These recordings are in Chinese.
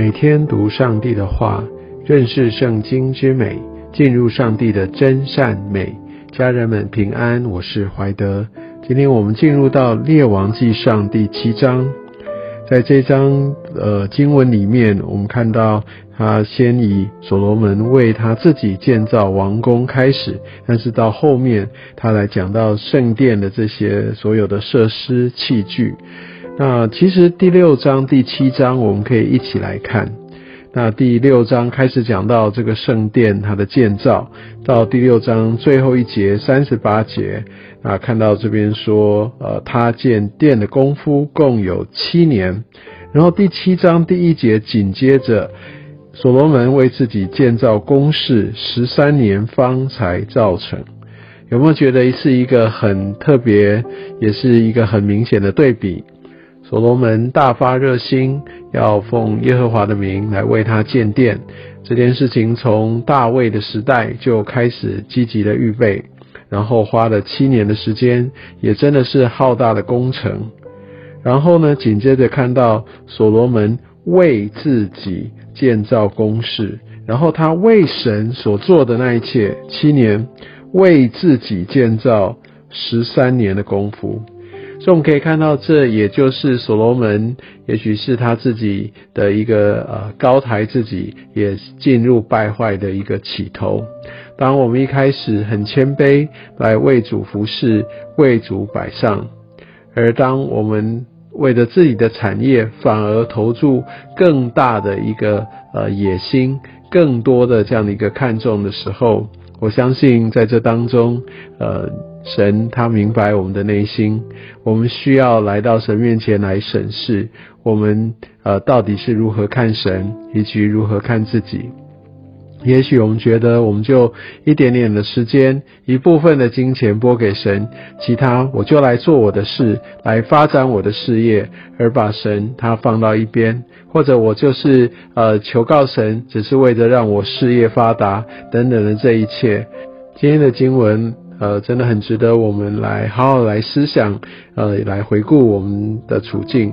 每天读上帝的话，认识圣经之美，进入上帝的真善美。家人们平安，我是怀德。今天我们进入到列王记上第七章，在这章呃经文里面，我们看到他先以所罗门为他自己建造王宫开始，但是到后面他来讲到圣殿的这些所有的设施器具。那其实第六章、第七章我们可以一起来看。那第六章开始讲到这个圣殿它的建造，到第六章最后一节三十八节啊，看到这边说，呃，他建殿的功夫共有七年。然后第七章第一节紧接着，所罗门为自己建造宫室十三年方才造成。有没有觉得是一个很特别，也是一个很明显的对比？所罗门大发热心，要奉耶和华的名来为他建殿。这件事情从大卫的时代就开始积极的预备，然后花了七年的时间，也真的是浩大的工程。然后呢，紧接着看到所罗门为自己建造宫室，然后他为神所做的那一切，七年为自己建造十三年的功夫。所以我们可以看到，这也就是所罗门，也许是他自己的一个呃高抬自己，也进入败坏的一个起头。当我们一开始很谦卑来为主服侍、为主摆上，而当我们为了自己的产业，反而投注更大的一个呃野心、更多的这样的一个看重的时候，我相信在这当中，呃。神他明白我们的内心，我们需要来到神面前来审视我们呃到底是如何看神，以及如何看自己。也许我们觉得我们就一点点的时间，一部分的金钱拨给神，其他我就来做我的事，来发展我的事业，而把神他放到一边，或者我就是呃求告神，只是为了让我事业发达等等的这一切。今天的经文。呃，真的很值得我们来好好来思想，呃，来回顾我们的处境。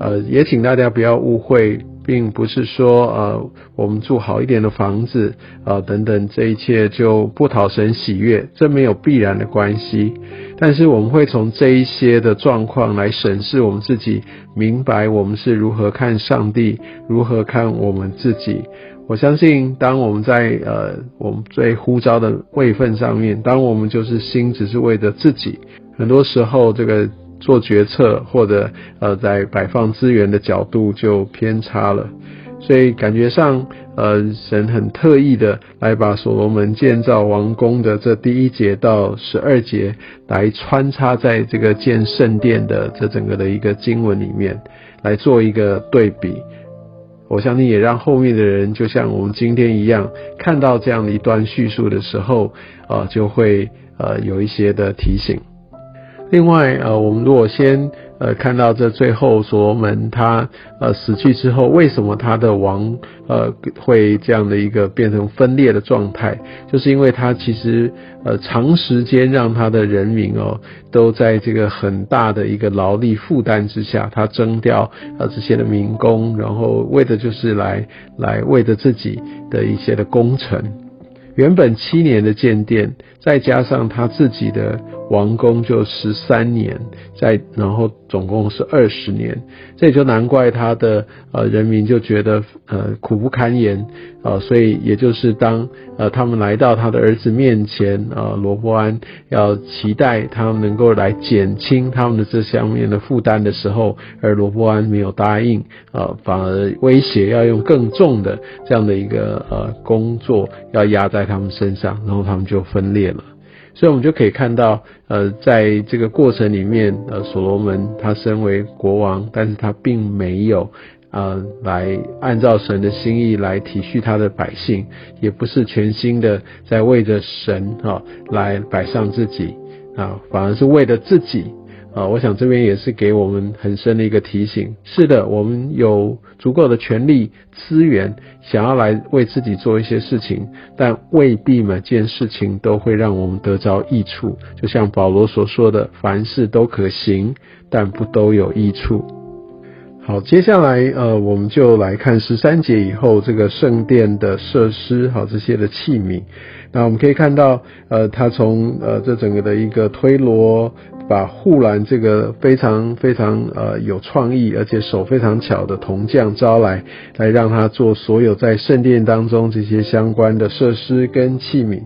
呃，也请大家不要误会，并不是说呃，我们住好一点的房子，呃，等等，这一切就不讨神喜悦，这没有必然的关系。但是我们会从这一些的状况来审视我们自己，明白我们是如何看上帝，如何看我们自己。我相信，当我们在呃我们最呼召的位份上面，当我们就是心只是为着自己，很多时候这个做决策或者呃在摆放资源的角度就偏差了。所以感觉上，呃，神很特意的来把所罗门建造王宫的这第一节到十二节来穿插在这个建圣殿的这整个的一个经文里面，来做一个对比。我相信也让后面的人，就像我们今天一样，看到这样的一段叙述的时候，呃，就会呃有一些的提醒。另外，呃，我们如果先。呃，看到这最后所罗门他呃死去之后，为什么他的王呃会这样的一个变成分裂的状态？就是因为他其实呃长时间让他的人民哦都在这个很大的一个劳力负担之下，他征调呃这些的民工，然后为的就是来来为着自己的一些的工程。原本七年的建殿，再加上他自己的王宫就十三年，再然后总共是二十年，这也就难怪他的呃人民就觉得呃苦不堪言啊，所以也就是当呃他们来到他的儿子面前啊，罗伯安要期待他们能够来减轻他们的这方面的负担的时候，而罗伯安没有答应啊，反而威胁要用更重的这样的一个呃工作要压在。他们身上，然后他们就分裂了，所以我们就可以看到，呃，在这个过程里面，呃，所罗门他身为国王，但是他并没有，呃，来按照神的心意来体恤他的百姓，也不是全心的在为着神哈来摆上自己啊，反而是为了自己。啊，我想这边也是给我们很深的一个提醒。是的，我们有足够的权力资源，想要来为自己做一些事情，但未必每件事情都会让我们得着益处。就像保罗所说的：“凡事都可行，但不都有益处。”好，接下来呃，我们就来看十三节以后这个圣殿的设施，好这些的器皿。那我们可以看到，呃，他从呃这整个的一个推罗，把护栏这个非常非常呃有创意，而且手非常巧的铜匠招来，来让他做所有在圣殿当中这些相关的设施跟器皿。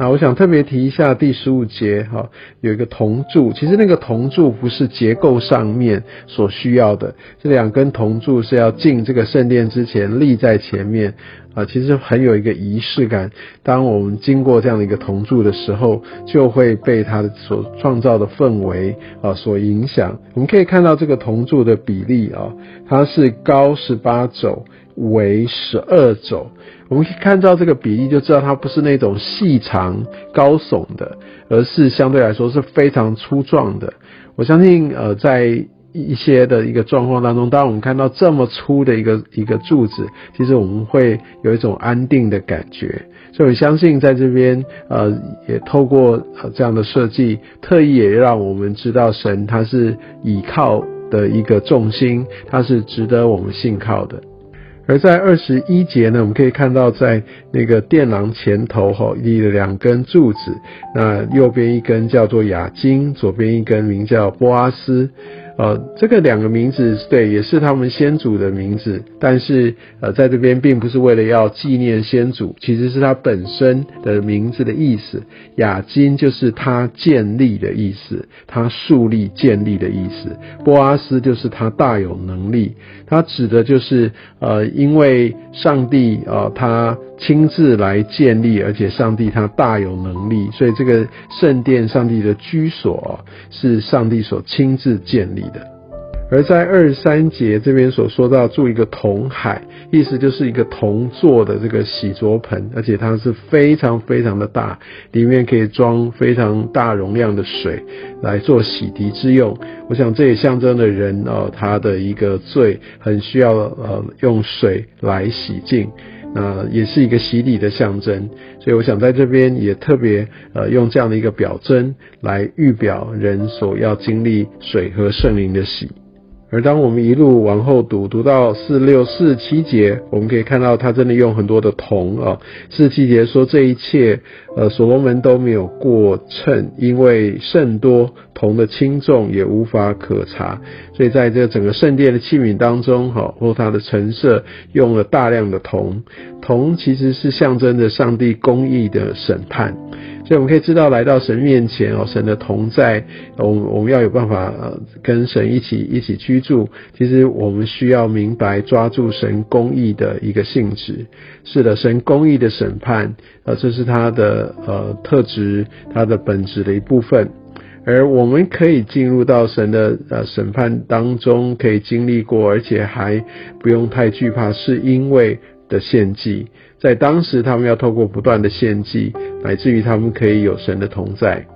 那我想特别提一下第十五节哈，有一个铜柱，其实那个铜柱不是结构上面所需要的，这两根铜柱是要进这个圣殿之前立在前面啊，其实很有一个仪式感。当我们经过这样的一个铜柱的时候，就会被它的所创造的氛围啊所影响。我们可以看到这个铜柱的比例啊，它是高十八肘。为十二肘，我们可以看到这个比例，就知道它不是那种细长高耸的，而是相对来说是非常粗壮的。我相信，呃，在一些的一个状况当中，当我们看到这么粗的一个一个柱子，其实我们会有一种安定的感觉。所以我相信，在这边，呃，也透过呃这样的设计，特意也让我们知道，神他是倚靠的一个重心，他是值得我们信靠的。而在二十一节呢，我们可以看到，在那个殿廊前头哈立了两根柱子，那右边一根叫做雅金，左边一根名叫波阿斯。呃，这个两个名字对，也是他们先祖的名字，但是呃，在这边并不是为了要纪念先祖，其实是他本身的名字的意思。雅金就是他建立的意思，他树立建立的意思。波阿斯就是他大有能力，他指的就是呃，因为上帝啊，他。亲自来建立，而且上帝他大有能力，所以这个圣殿，上帝的居所是上帝所亲自建立而在二三节这边所说到住一个铜海，意思就是一个铜做的这个洗濯盆，而且它是非常非常的大，里面可以装非常大容量的水来做洗涤之用。我想这也象征了人哦，他的一个罪很需要呃用水来洗净。那也是一个洗礼的象征，所以我想在这边也特别呃用这样的一个表征来预表人所要经历水和圣灵的洗。而当我们一路往后读，读到四六四七节，我们可以看到他真的用很多的铜啊。四七节说这一切，呃，所罗门都没有过秤，因为甚多铜的轻重也无法可查，所以在这整个圣殿的器皿当中，哈，或它的陈设用了大量的铜。铜其实是象征着上帝公义的审判。所以我们可以知道，来到神面前哦，神的同在，我我们要有办法呃跟神一起一起居住。其实我们需要明白抓住神公义的一个性质。是的，神公义的审判，呃，这是他的呃特质，他的本质的一部分。而我们可以进入到神的呃审判当中，可以经历过，而且还不用太惧怕，是因为的献祭。在当时，他们要透过不断的献祭，乃至于他们可以有神的同在。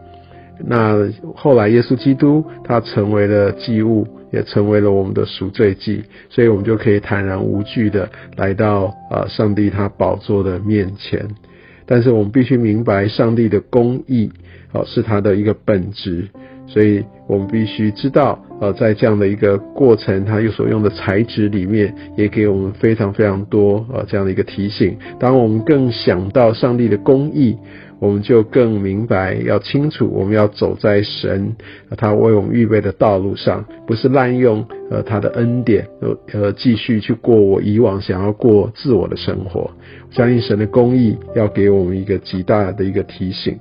那后来，耶稣基督他成为了祭物，也成为了我们的赎罪祭，所以我们就可以坦然无惧的来到啊上帝他宝座的面前。但是我们必须明白，上帝的公义，哦是他的一个本质。所以我们必须知道，呃，在这样的一个过程，它有所用的材质里面，也给我们非常非常多呃这样的一个提醒。当我们更想到上帝的公义，我们就更明白，要清楚，我们要走在神他为我们预备的道路上，不是滥用呃他的恩典，呃呃继续去过我以往想要过自我的生活。相信神的公义要给我们一个极大的一个提醒。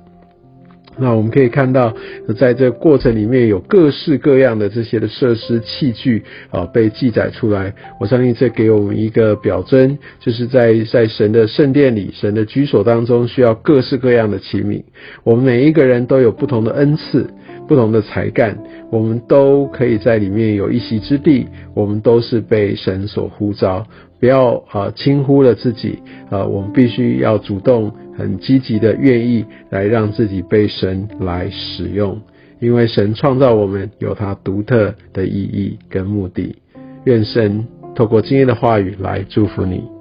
那我们可以看到，在这过程里面有各式各样的这些的设施器具啊被记载出来。我相信这给我们一个表征，就是在在神的圣殿里、神的居所当中，需要各式各样的器皿。我们每一个人都有不同的恩赐、不同的才干，我们都可以在里面有一席之地。我们都是被神所呼召，不要啊轻忽了自己啊！我们必须要主动。很积极的愿意来让自己被神来使用，因为神创造我们有他独特的意义跟目的。愿神透过今天的话语来祝福你。